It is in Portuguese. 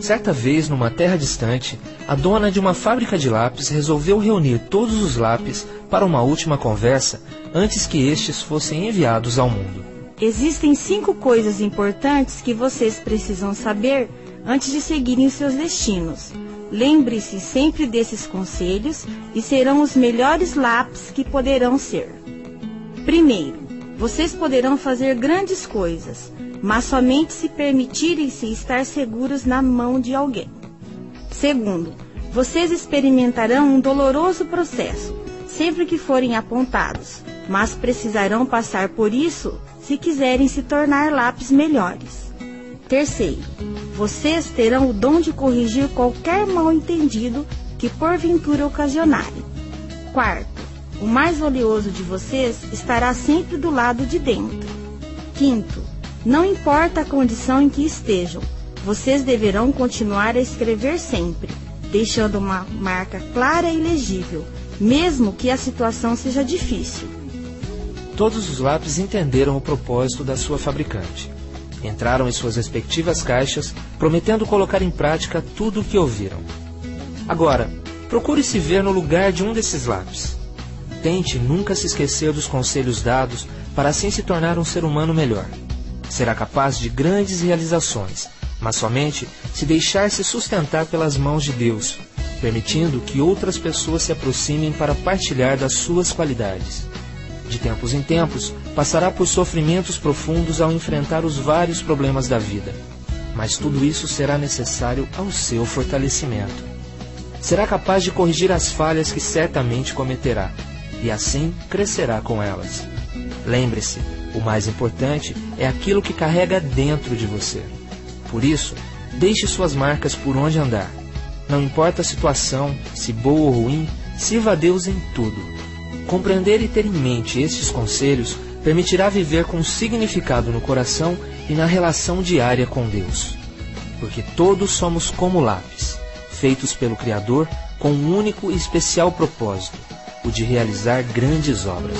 Certa vez, numa terra distante, a dona de uma fábrica de lápis resolveu reunir todos os lápis para uma última conversa antes que estes fossem enviados ao mundo. Existem cinco coisas importantes que vocês precisam saber antes de seguirem os seus destinos. Lembre-se sempre desses conselhos e serão os melhores lápis que poderão ser. Primeiro, vocês poderão fazer grandes coisas, mas somente se permitirem se estar seguros na mão de alguém. Segundo, vocês experimentarão um doloroso processo sempre que forem apontados, mas precisarão passar por isso se quiserem se tornar lápis melhores. Terceiro, vocês terão o dom de corrigir qualquer mal-entendido que porventura ocasionarem. Quarto, o mais valioso de vocês estará sempre do lado de dentro. Quinto, não importa a condição em que estejam, vocês deverão continuar a escrever sempre, deixando uma marca clara e legível, mesmo que a situação seja difícil. Todos os lápis entenderam o propósito da sua fabricante. Entraram em suas respectivas caixas, prometendo colocar em prática tudo o que ouviram. Agora, procure se ver no lugar de um desses lápis. Tente nunca se esquecer dos conselhos dados para assim se tornar um ser humano melhor. Será capaz de grandes realizações, mas somente se deixar-se sustentar pelas mãos de Deus, permitindo que outras pessoas se aproximem para partilhar das suas qualidades. De tempos em tempos, passará por sofrimentos profundos ao enfrentar os vários problemas da vida, mas tudo isso será necessário ao seu fortalecimento. Será capaz de corrigir as falhas que certamente cometerá, e assim crescerá com elas. Lembre-se, o mais importante é aquilo que carrega dentro de você. Por isso, deixe suas marcas por onde andar. Não importa a situação, se boa ou ruim, sirva a Deus em tudo. Compreender e ter em mente estes conselhos permitirá viver com significado no coração e na relação diária com Deus. Porque todos somos como lápis, feitos pelo Criador com um único e especial propósito, o de realizar grandes obras.